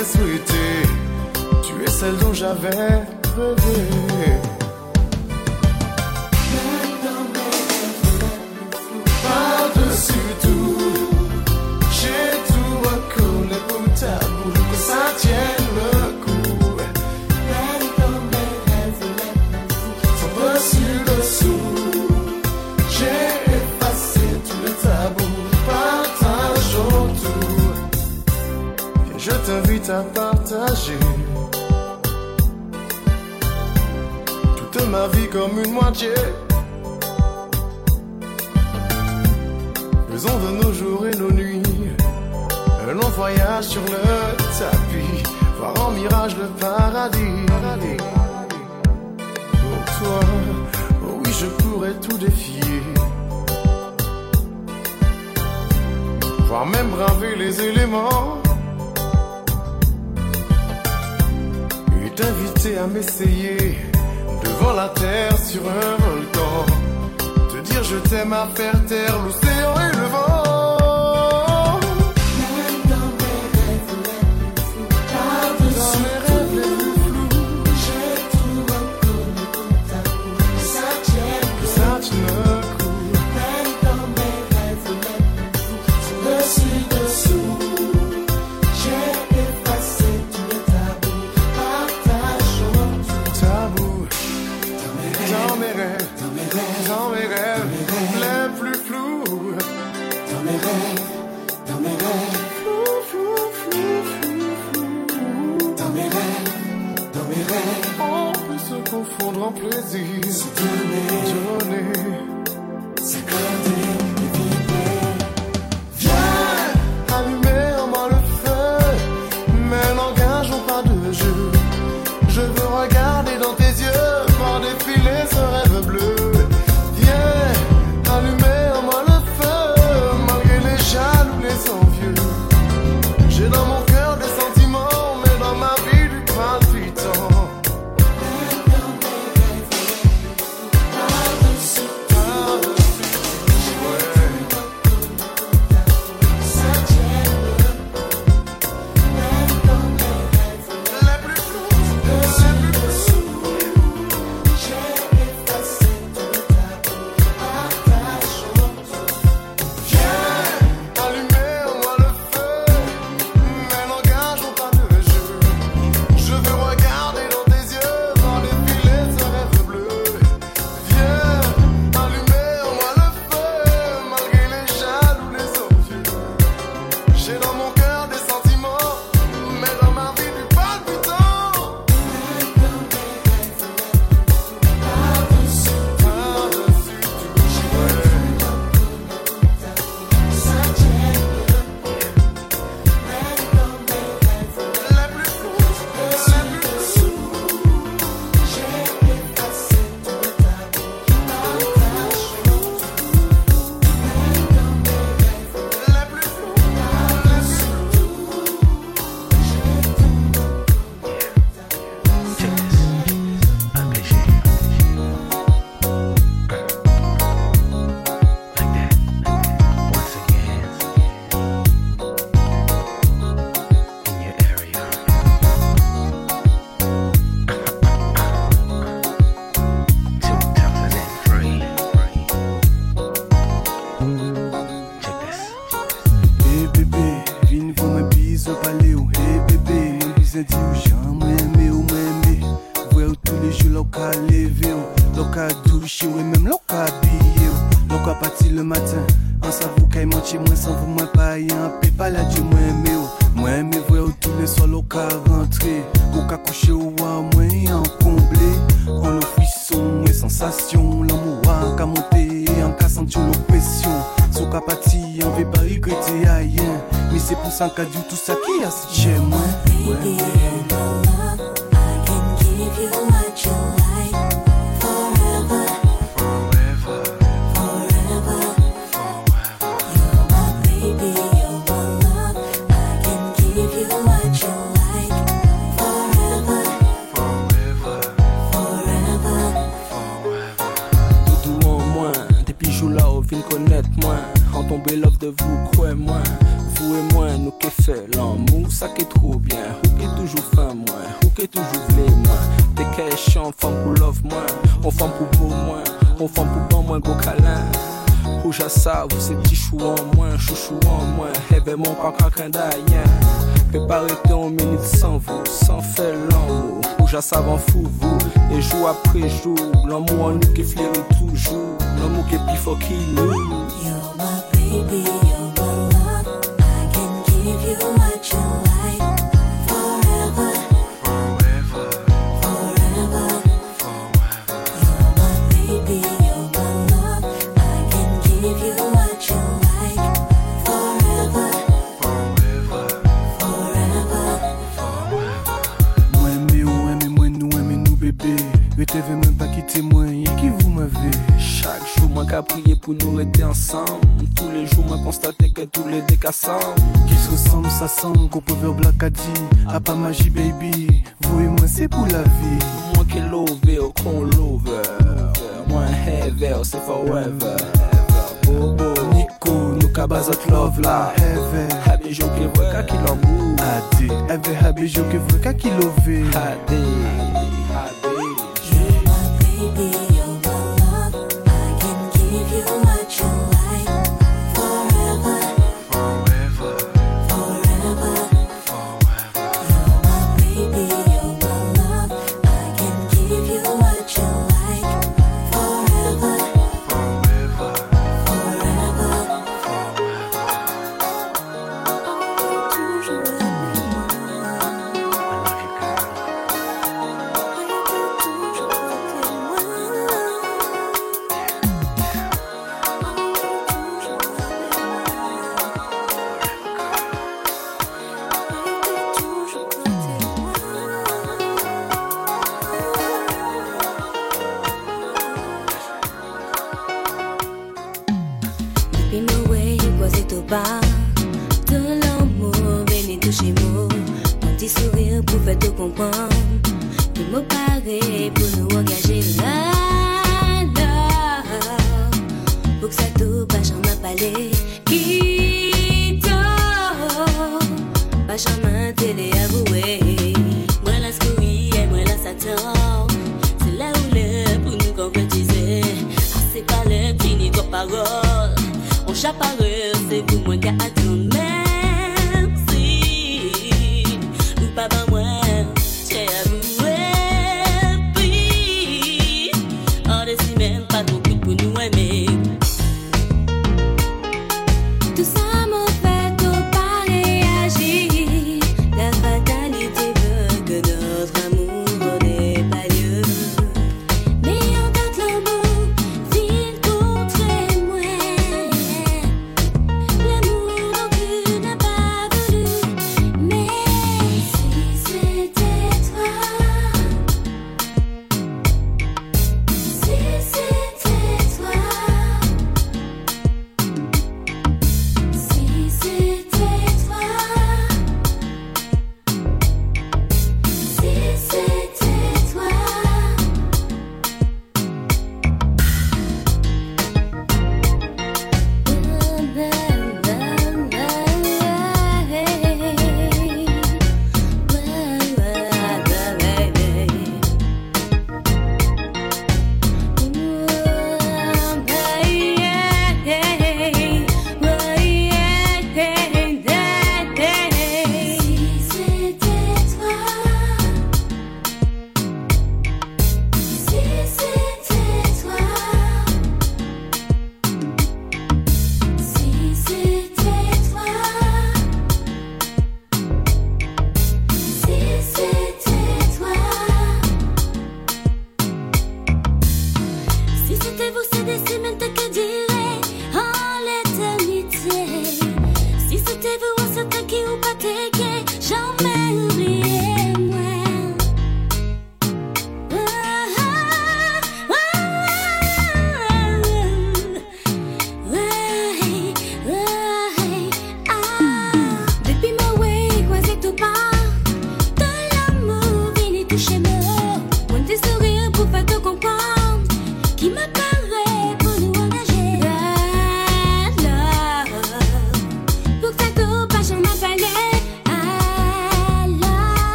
Tu es celle dont j'avais sur un volcan. Te dire je t'aime à faire taire l'océan prendre en plaisir. Donner. donner. Poujassa, vous ces petits chou en moins, chouchou en moins, événement pas craquin d'ailleurs. Peut pas arrêter en minute sans vous, sans faire l'amour. Poujassa avant fou vous, et jour après jour, l'amour en nous qui fleure toujours, l'amour qui est plus fort qu'il nous. My baby. nous était ensemble. Tous les jours, moi constaté que tous les décassants qui se ressemblent, ça semble qu'on peut voir Black Adi. A pas magie, baby. Vous et moi, c'est pour la vie. Moi qui love, au oh, con love. Moi, heavy, oh, c'est forever. Bobo, Nico, nous cabazot love là. Heavy. Habi, j'en qui voit qu'à qui l'embou. Adi, heavy, habi, j'en qui voit qu'à qui love. Adi.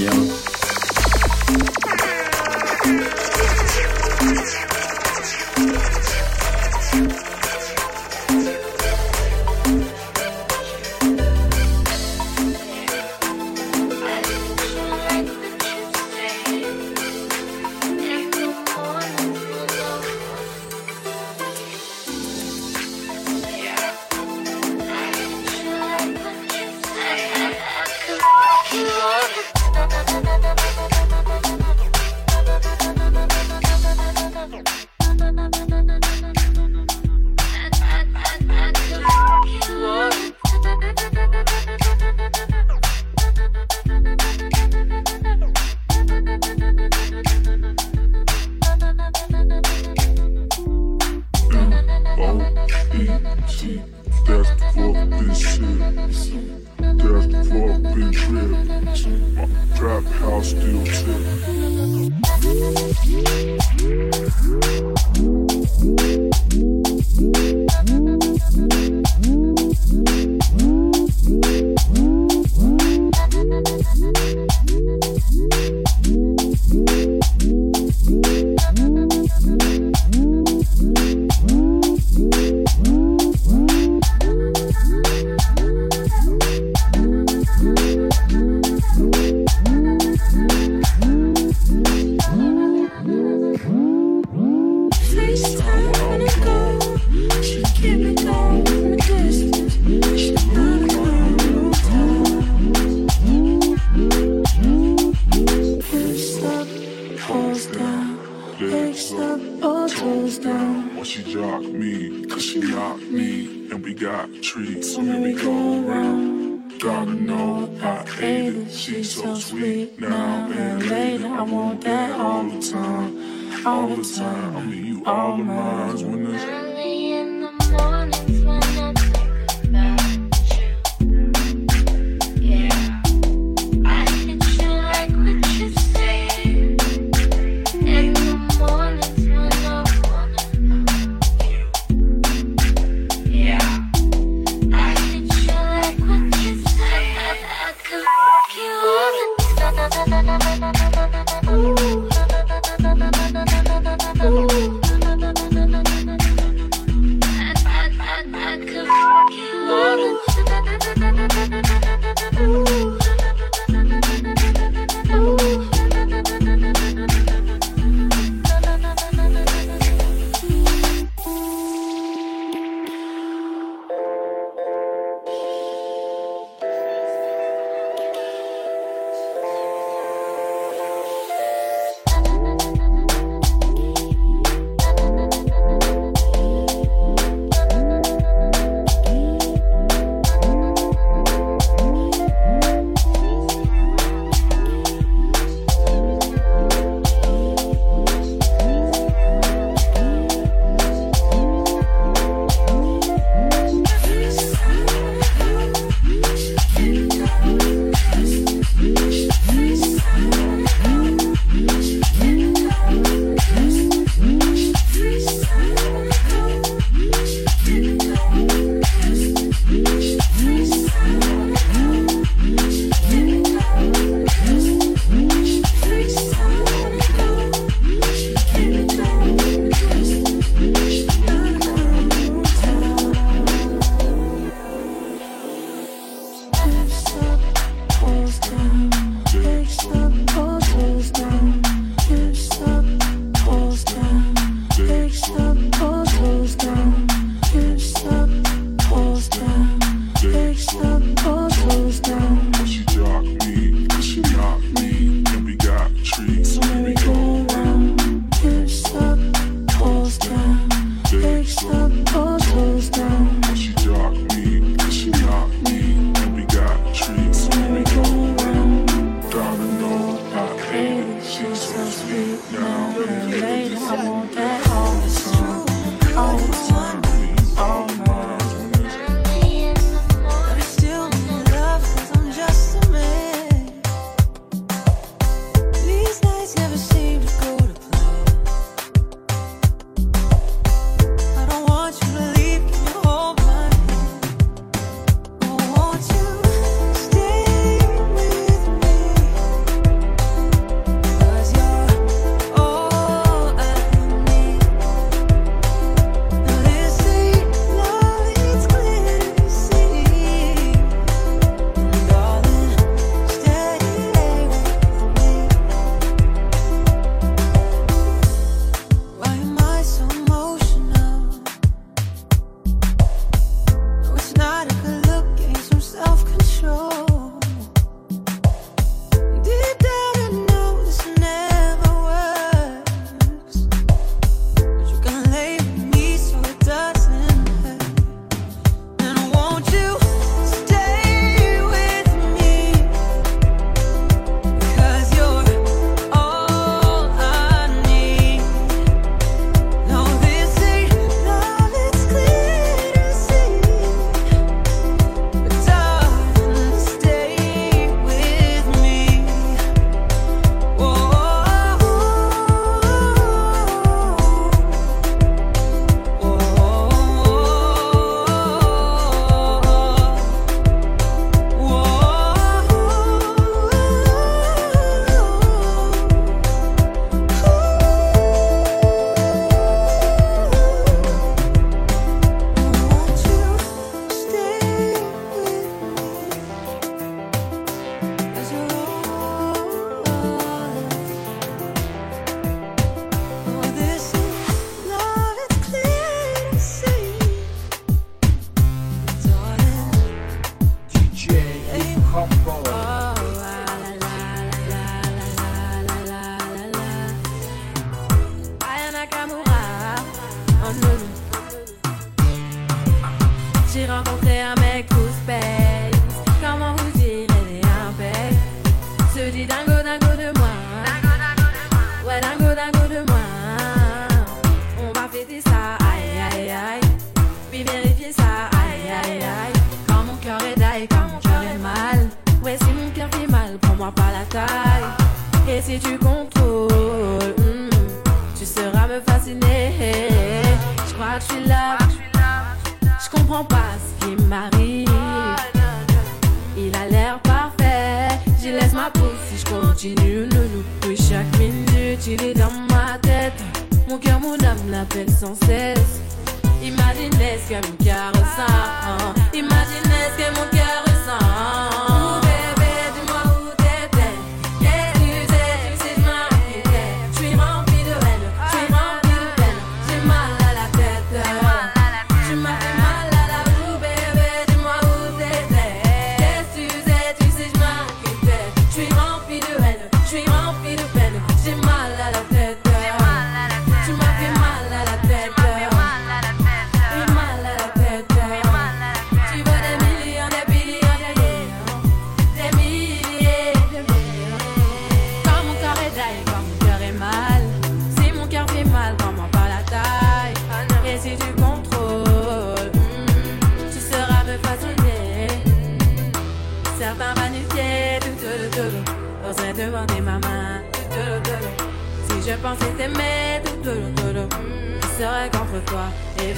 Notre na na na na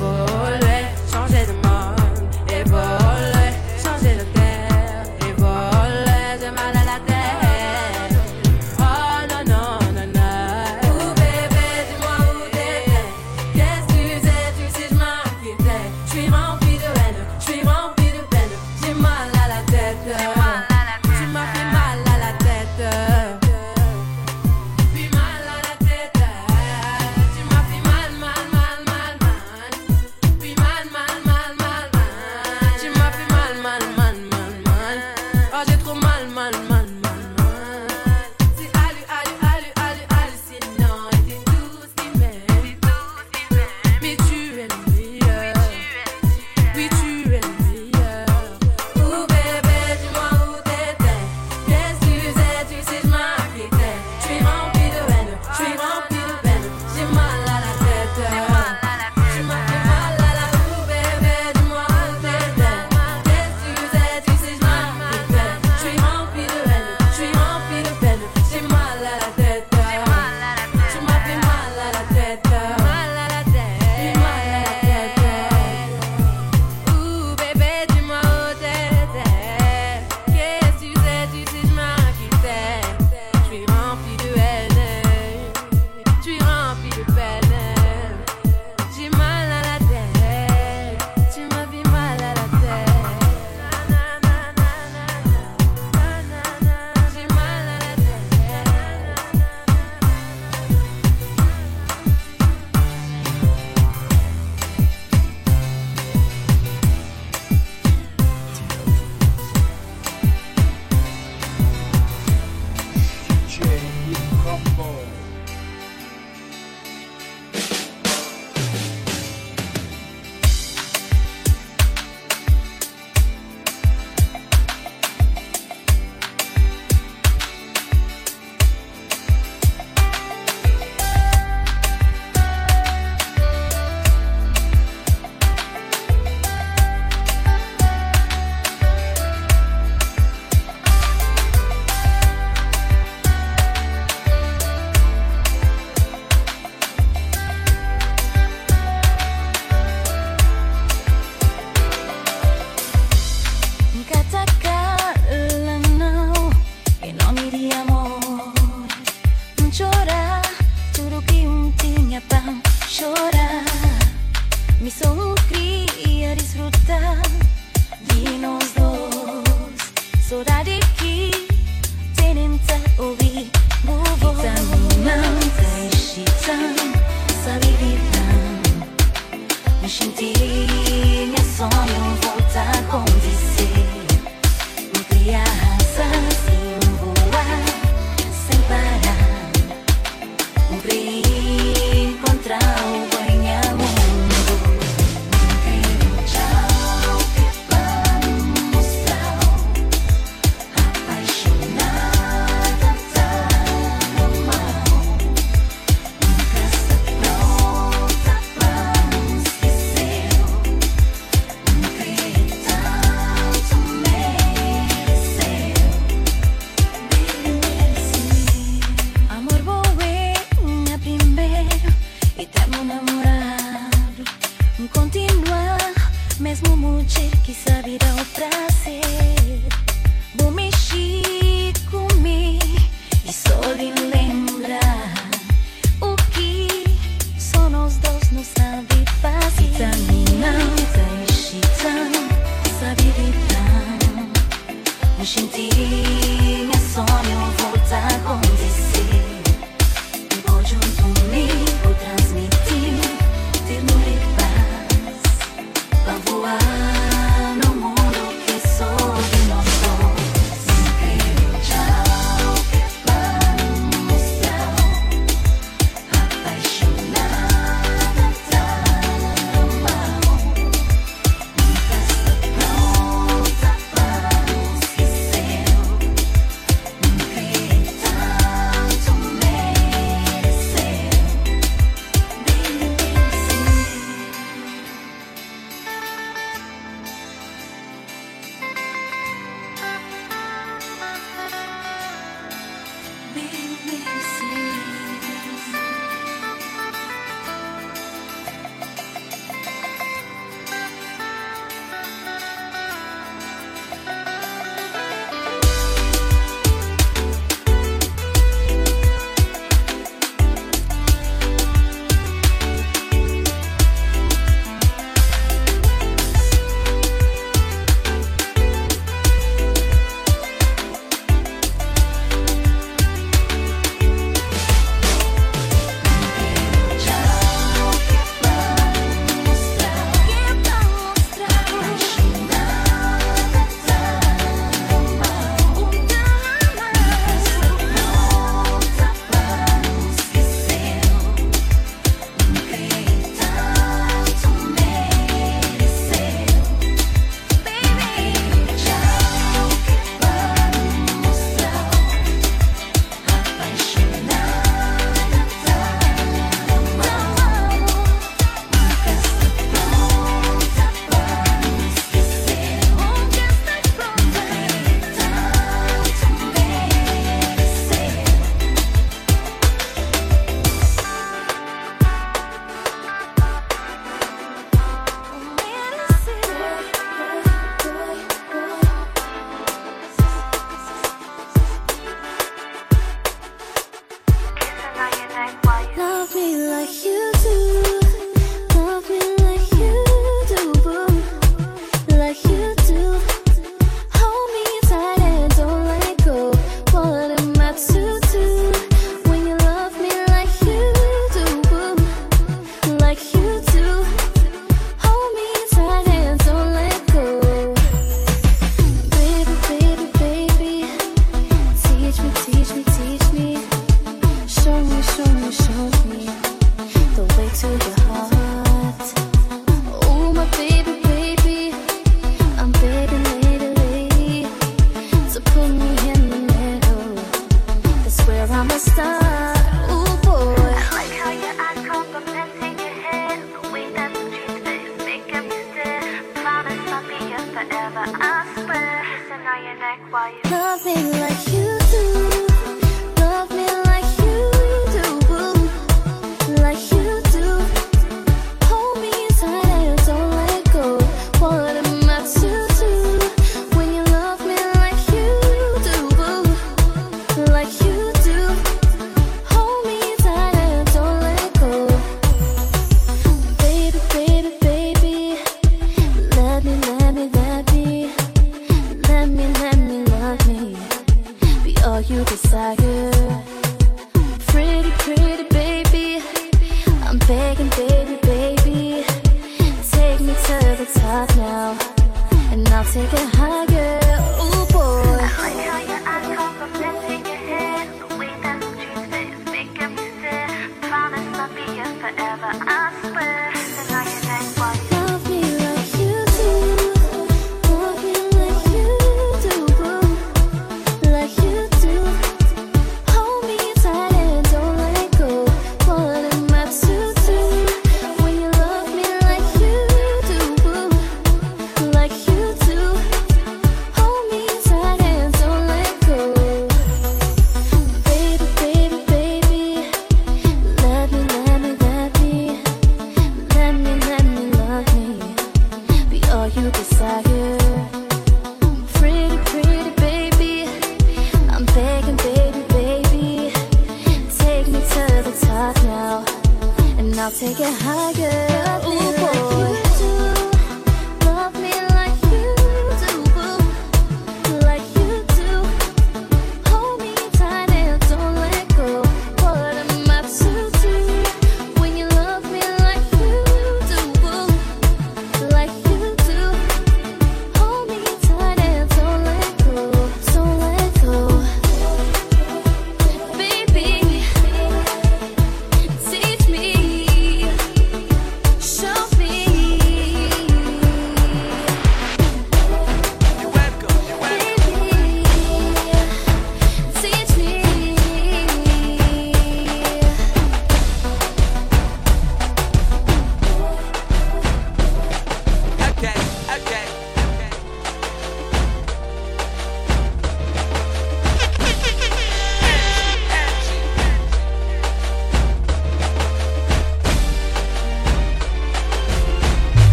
contre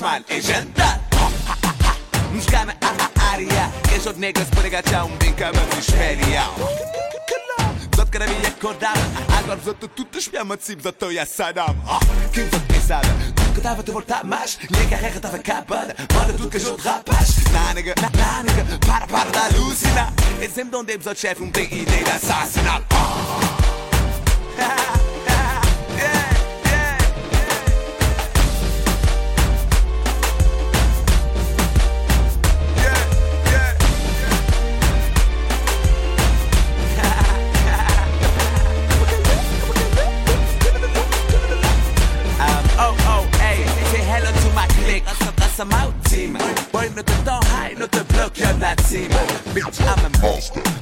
شمال ایجندر nos عارية a área. نيجرز بريغا تاون بينكا ما فيش فاليا Zot kada mi je ko dama A glav zato tu težnjama a Zato ja sadam Quem zot ne sadam que tava te voltar mais, Njega regra tava acabada! Bora tudo que od rapaz. Na nega, na nega Para, para da lucina Exemplo onde episódio chefe Um bem ideia de assassinato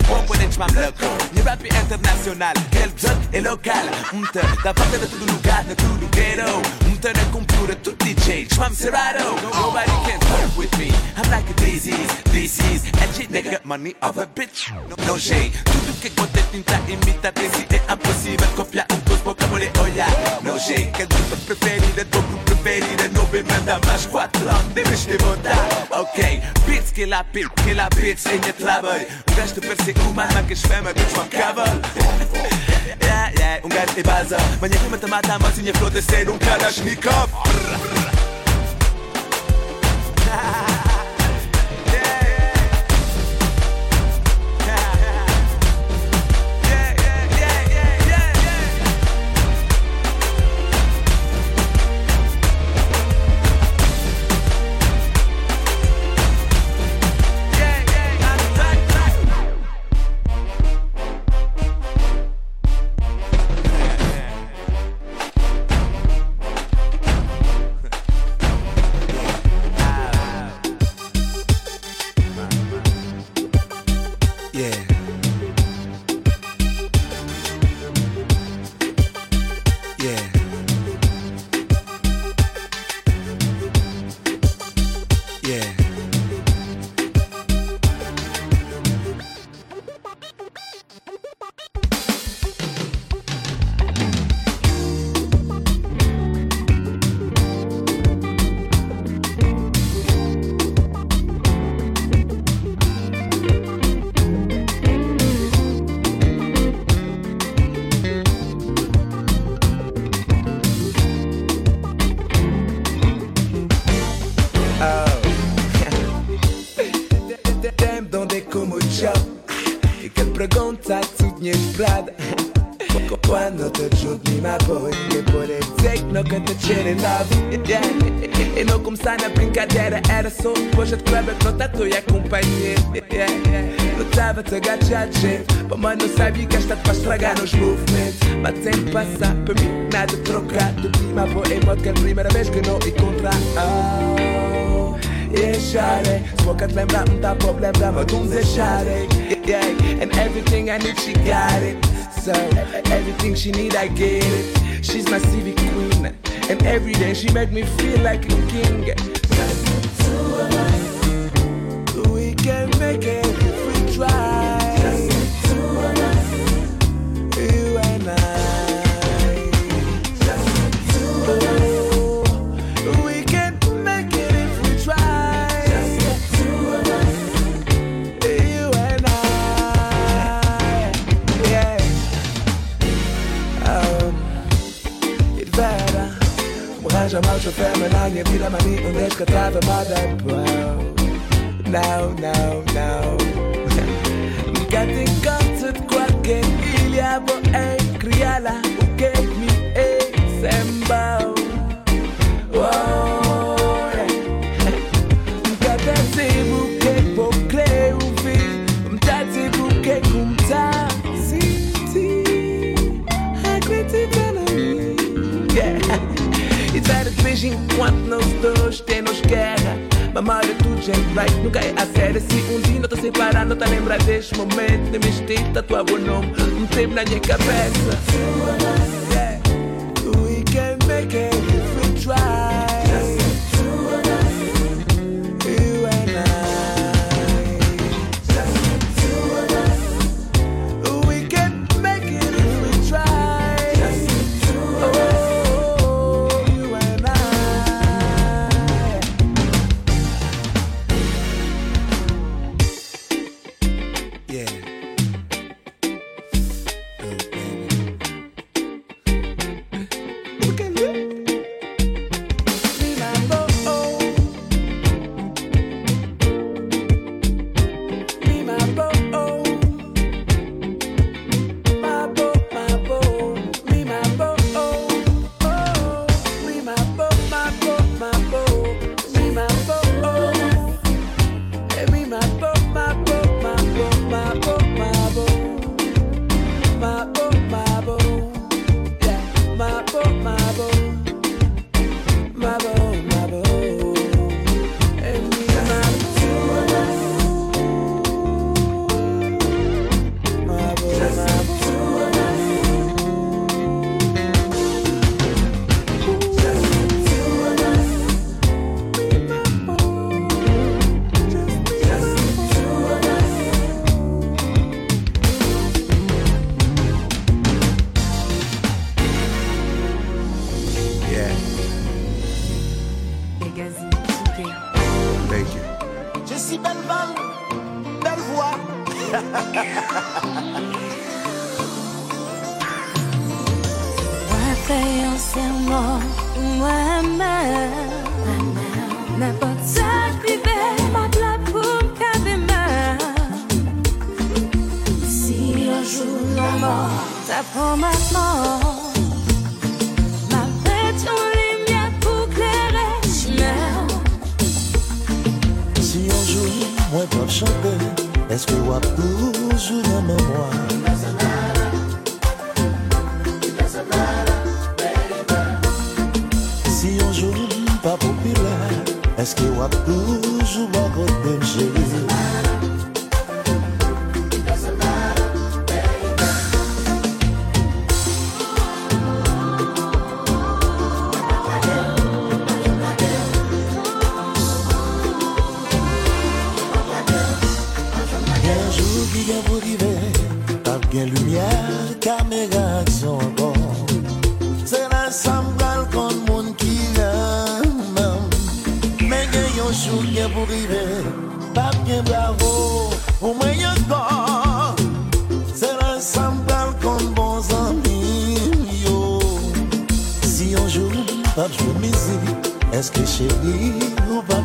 Componente maluco, nível internacional, ele é local. Tá fazendo todo lugar, no tudo quero the computer tudo DJ Trump Serato. Nobody can fuck with me. I'm like a disease, disease. And shit, money of a bitch. No shade. Tudo que conta tinta imita, tecido é impossível copiar um dos vocabulários. Olha, no shade. Que grupo preferida, dobro preferida. Não me manda mais quatro anos, deves te botar. Ok, bitch, que a bitch, que a bitch, em minha trabalho. Um gajo de persegue uma arma que esfema, que desmancava. Yeah, yeah, um gajo de baza. Manhã que mata-mata, mas tinha florescer um cara Yeah. I get Mranja mal chofer menagnie vida mani onde é que trava mada Now, now, now. Nunca te encontro de qualquer ilha Bo é em quando nós dois temos guerra Mamada tudo gente right Nunca é a sério Se um dia não tô separar Não tá lembrar deste momento De mistério Tatuar o nome. Um tempo na minha cabeça. Yeah. We can make it if we try est-ce que chérie, ou pas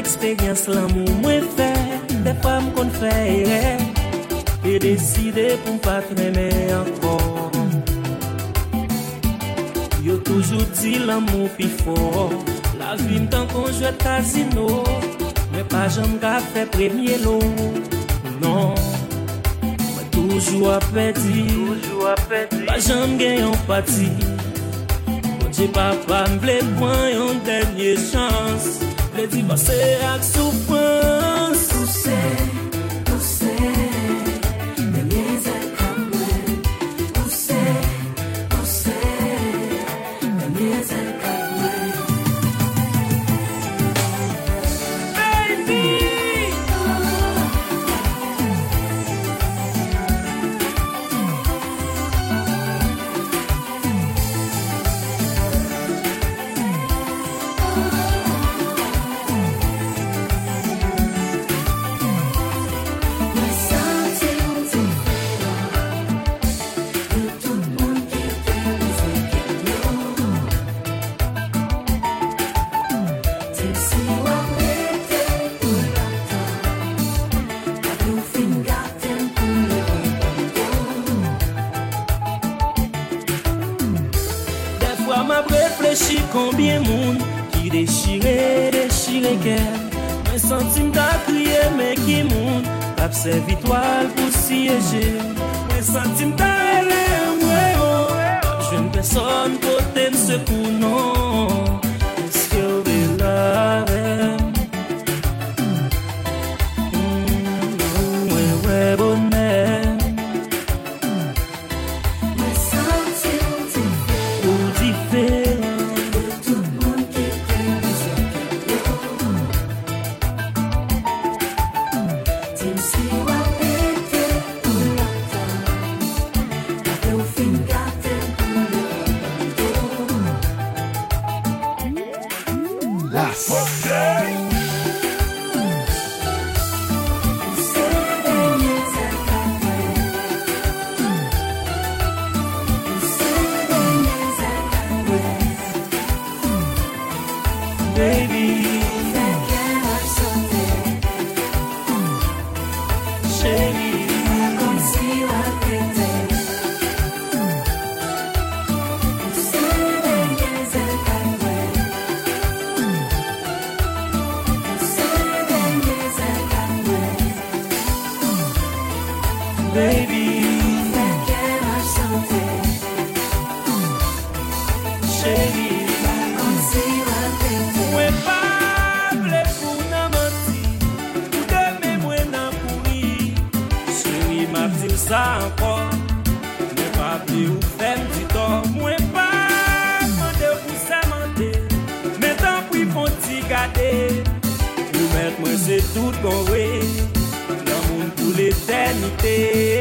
Expérience l'amour moins fait des femmes qu'on fait et décider pour pas faire encore. enfants. Toujours dit l'amour plus fort. La vie me tente de casino. Mais pas jamais que je premier lot. Non. Mais toujours à petit toujours à petit. Pas jamais que en pâti. Je ne sais pas si je veux prendre un chance. Prédit que sou fã? nossa vida. তে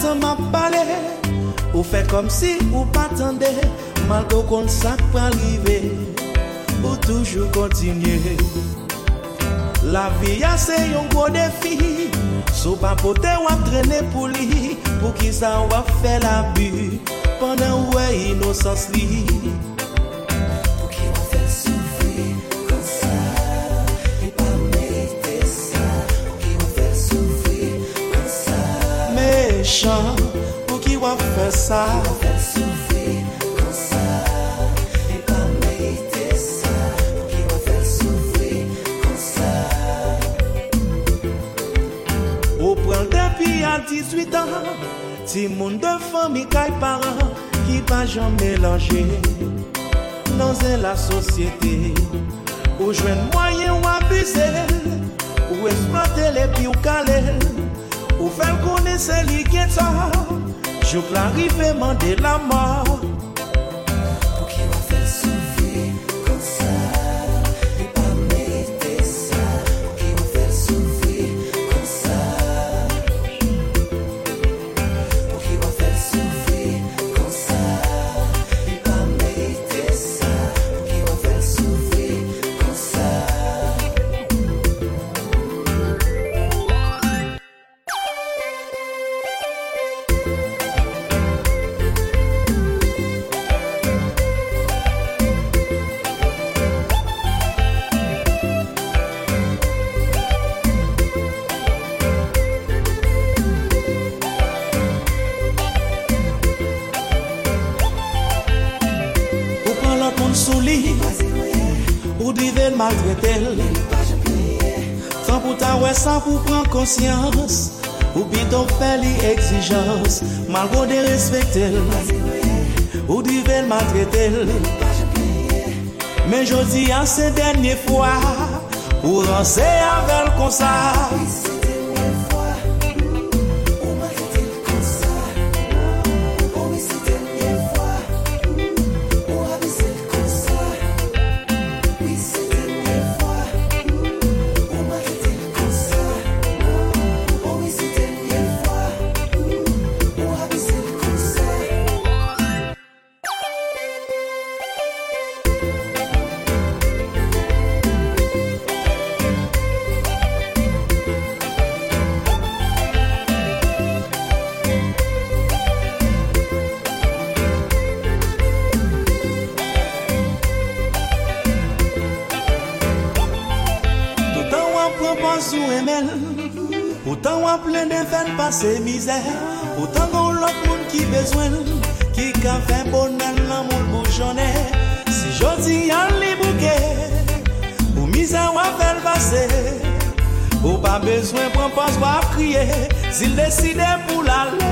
tan ma pale Ou fe kom si ou patande Malko kon sak palive Ou toujou kontinye La viya se yon gwo defi Sou pa pote wap trene pou li Pou ki sa wap fe la bu Pendan wè inosans li méchant Pour qui va faire ça? A 18 an, ti moun de fami kaj paran Ki pa jan melanje Nan zè la sosyete Ou jwen mwayen ou abuse Ou esplote le pi ou kale Ou fèm kon se li getan Jouk la rive mande la mor pou pran konsyans Ou bidon fè li exijans Malgo de respektel Ou divel matretel Men jodi an se denye fwa Ou ranse avèl konsa pase mizè Poutan goun lot moun ki bezwen Ki ka fè bonen bon, nan moun bouchone Si jodi an li bouke Ou mize wafel pase Ou pa bezwen pran pas wap kriye Zil deside pou lale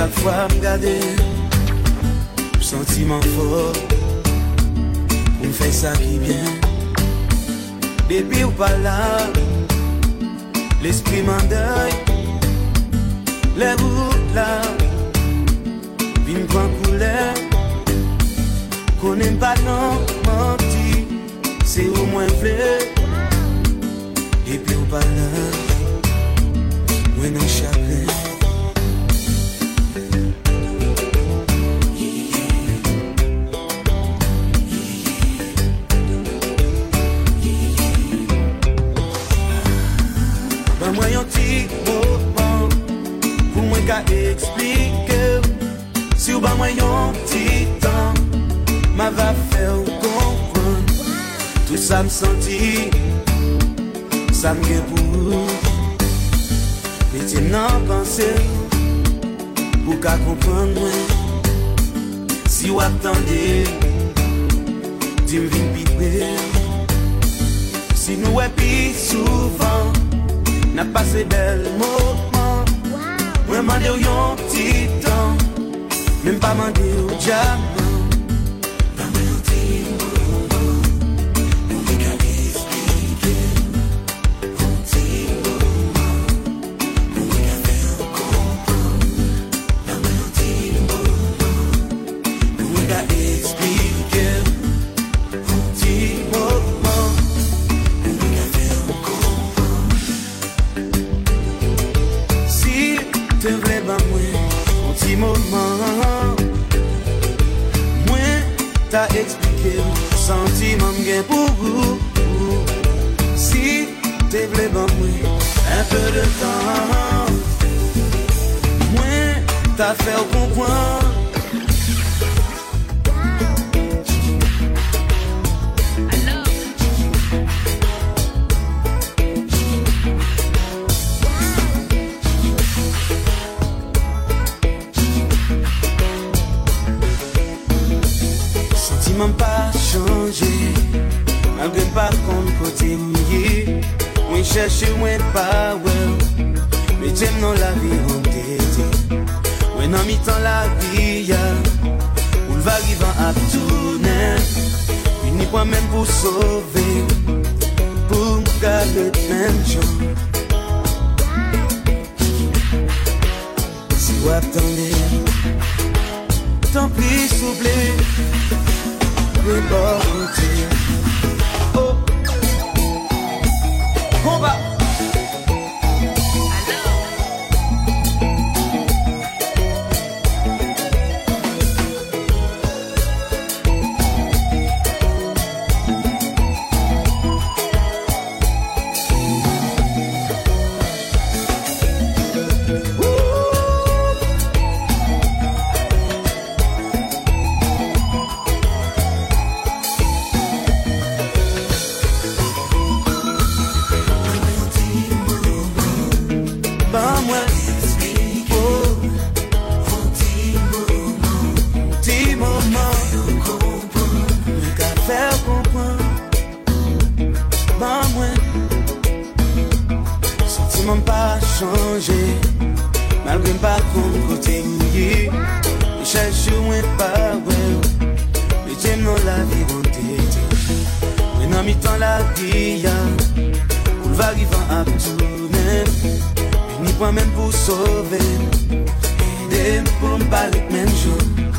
Chak fwa m gade M sentiman fo Ou m fè sa ki byen Depi ou pa la L'esprit m'anday Le route la Vin pran koule Konen pa nan manti Se ou mwen vle Depi ou pa la Mwen an chakle va fè ou konpon Tout sa m senti Sa m gen pou ou Metye nan panse Pou ka konpon mwen Si wak tande Di m vin bitne Si nou epi souvan Na pase bel mouman Mwen mande ou yon ti titan Mwen pa mande ou diamant chanje Malgre mpa kon kote mouye E chak chou mwen pa wè wè Mwen jen nou la vi bon tete Mwen nan mi tan la diya Koul va rivan ap tounen Mwen ni pwa men pou sove Edem pou mpalek men joun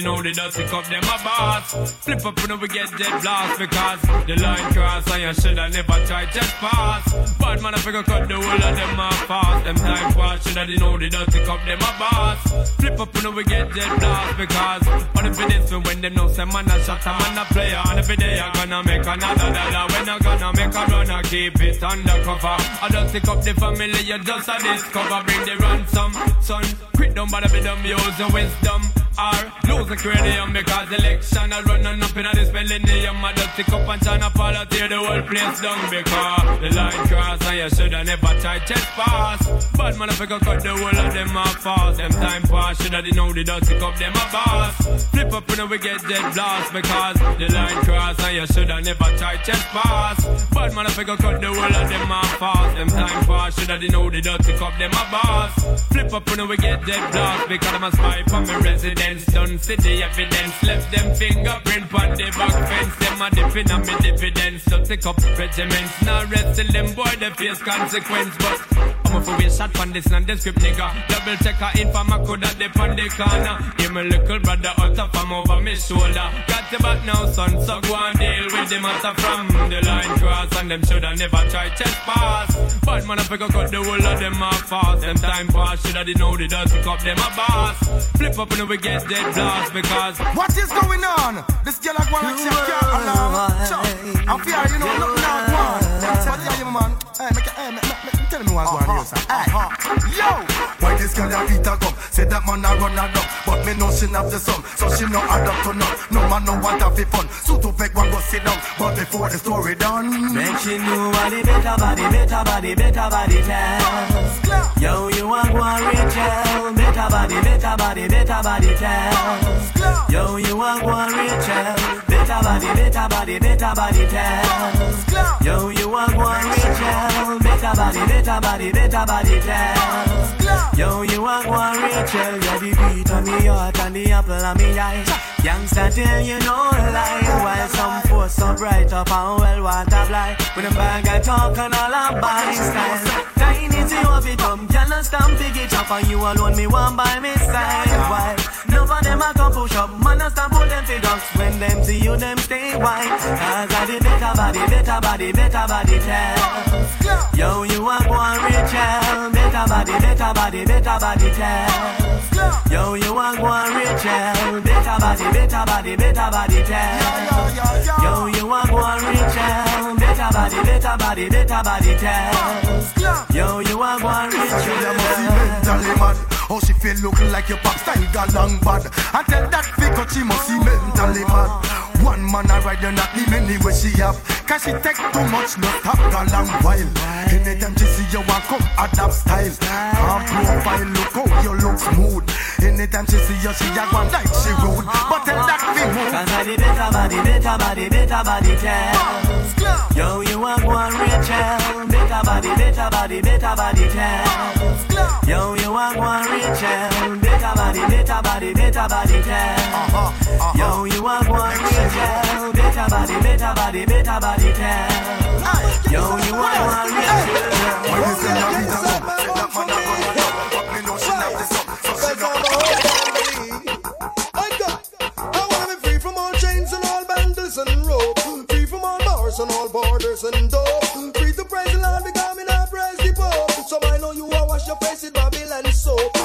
pass, shoulda they know the dusty cup them a boss. Flip up when we get dead blast because the line cross and you shoulda never tried test pass. Bad man I figure cut the whole of them off fast. Them time pass, shoulda they know the dusty cup them a boss. Flip up when we get dead blast because on the finish when them know some man a shot a man a player and every day I gonna make another dollar when I gonna make a run I keep it undercover. I just pick up the family you just a discover bring the ransom son. Quit don't bother with them use the wisdom or lose the cranium because the election are running up in this millennium. I just pick up and up all tear the whole place down because the line cross and you shoulda never tried chest pass. Bad man I figure cut the whole of them off fast. Them time pass shoulda they know the dusty cup them a boss. Flip up when we get dead blast because the line cross and you shoulda never tried chest pass. Bad man I figure cut the whole of them off fast. Them time pass shoulda they know the dusty cup them a boss. Flip up when we get dead blast because I'm a spy for me residence. Done city evidence left them fingerprint on the back fence. Them a dipping on me dividends. So take up regiments. Now wrestle them boy they face consequence but. I'm a for we shot from this nondescript nigga. Double checker in for my coulda dip on the corner. Give me little brother out of from over me shoulder. Got the back now, son, so go and deal with the matter from the line cross. And them shoulda never try chest pass. But man, I figure cut the whole of them off fast. Them time pass, shoulda they know the dust pick up them a boss. Flip up and we get dead blast because What is going on? This girl a go like she a cat alarm. Chuck, I'm fear you know nothing not one. But yeah, you man. Hey, make a, hey, make, make, make, tell me what's going on here, sir. Uh-huh. Yo. Why this girl a beat a gum? Say that man a run a dump, but me know she have the sum, so she no up to none. No man no want have fun. So to beg one go sit down, but before the story done, Make she know what the better body, better body, better body tell. Yo, you want one Rachel, better body, better body, better body tell. Yo, you want one Rachel, better body, better body, better body tell. Yo, you want one Rachel, better body, better body, better body tell. Yo, you want one Rachel, you're the beat of me heart and the apple of me eye. Youngster tell you no lie, while some force so bright up and well water fly. With them bag I talk and all about style. Tiny to your it come, can't stand big it up and you alone me one by me side. Why? None of them a come push up, man a stand pull them fi ducks. When them see you, them stay white. Cause I the better body, better body, better body tell. Yo, you a go and Rachel, better body, better body, better body tell. Yo, you a go and Rachel, better body, better body, better body tell. Yo, you a go and Rachel, better body, better body, better body tell. Yo, you a go and Rachel. mentally mad. How she feel looking like your pop style got long bad. And tell that figure she must be mentally mad. One man I ride her not the many where she have. Cause she take too much, no stop a long while. Anytime she see you want come adapt style. Calm profile, look how you look smooth. Anytime she see you, she a go like she rude. But tell that fi move. Cause I the better body, better body, better body tell. Yo, you a go and Rachel, better body, better body, better body tell. Yo, you a go and Rachel, better body, better body, better body tell. Uh-huh, uh-huh. Yo, you a go and Rachel, better body, better body, better body tell. Yo, you a go and Rachel. When you say you need a sum, that man a go to love. But me know she have the sum, so she know. And all borders and dope. Free to praise the Lord because me not praise the Pope. So I know you a wash your face with Babylon soap.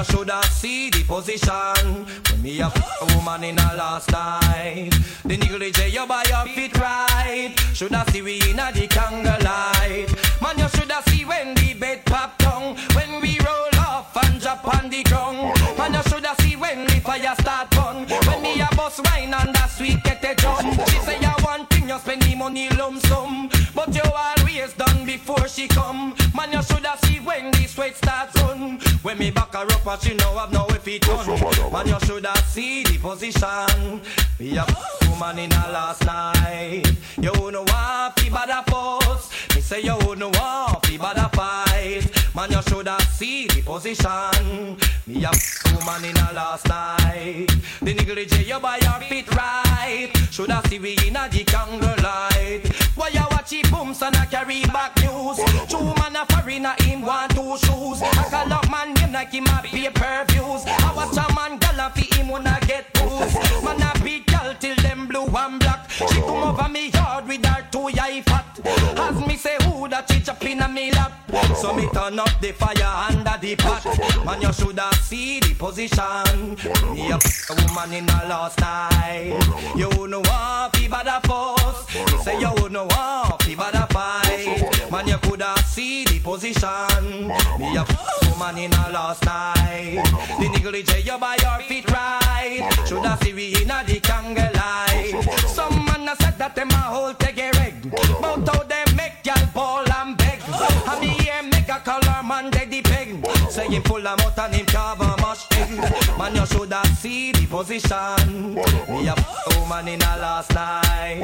You shoulda see the position. When me a a woman in the last night. The say you buy your feet right. Shoulda see we in a the candlelight. Man, you shoulda see when the bed pop down. When we roll off and drop on the ground. Man, you shoulda see when the fire start burn. When me a bust wine and that sweet get a drum. She say you want thing, you spend the money lump sum. But you always done before she come. Man, you shoulda see when the sweat starts run. When me back her up, and she know have no if it done. Man, you shoulda seen the position. Me a woman in her last night. You wouldn't want fi bad a fuss. Say you wouldn't want fi bad a fight. Man, you shoulda see the position. Me a woman in her last night. The J, you buy your feet right. Shoulda see we in a the candlelight. Why you watch it booms and I carry back news? Two man a foreigner him want two shoes. I call up man name like him a pay per views. I watch a man gallop fi him wanna get boost. Man a big girl till them blue and black. She come over me yard with her two eye fat. As me say that she chop in a me lap. So me turn up the fire under the pot. Man you shoulda see the position. Me a a woman in the last night. You know want fi bad a fuss. Me say you want fi bad a fight. Man you coulda see the position. Me a woman in the last night. The J you buy your feet right. Shoulda see we in a the candlelight. Some man a said that them a hold take a reg. But how them make y'all ball and beg. And me hear make a color man the peg. Say him full of mouth and him carve a mash egg. Man you shoulda see the position. Me a woman in a last night.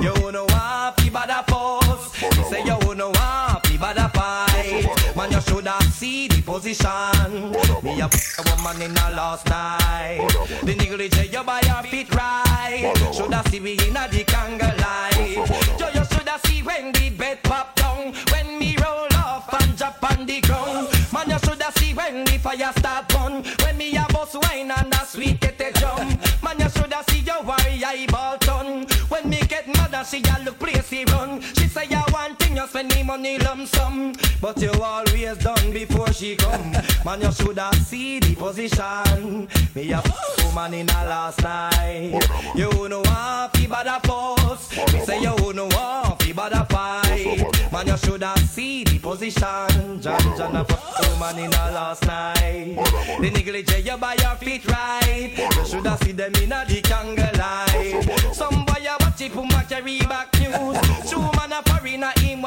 You know want fi bad a fuss. Say you know want bad a fight. Man you shoulda see the position. Me a f- woman in a last night. The J you buy your feet right. Shoulda see we in a the candlelight. Yo you shoulda see when the bed pop down. When me roll off and drop on the ground. Man you shoulda see when the fire start burn. When me a bust wine and a sweet get a drum. Man you shoulda see your worry eyeball turn. When me get mad and see a look place he run. She say I want thing you spend the money lump sum, but you always done before she come. Man, you shoulda see the position. Me a woman in a last night. You know want fi bad a post. Me say you wouldn't want fi bad a fight. Man, you shoulda see the position. John John a woman in a last night. The negligee you buy your feet right. You shoulda see them in a the candlelight. Some boy a watch it puma carry back news. Two man a parina him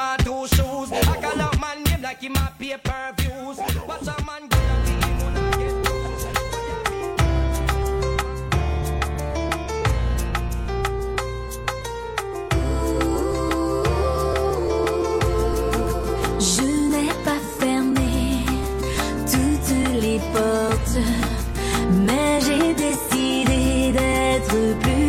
Je n'ai pas fermé toutes les portes, mais j'ai décidé d'être plus...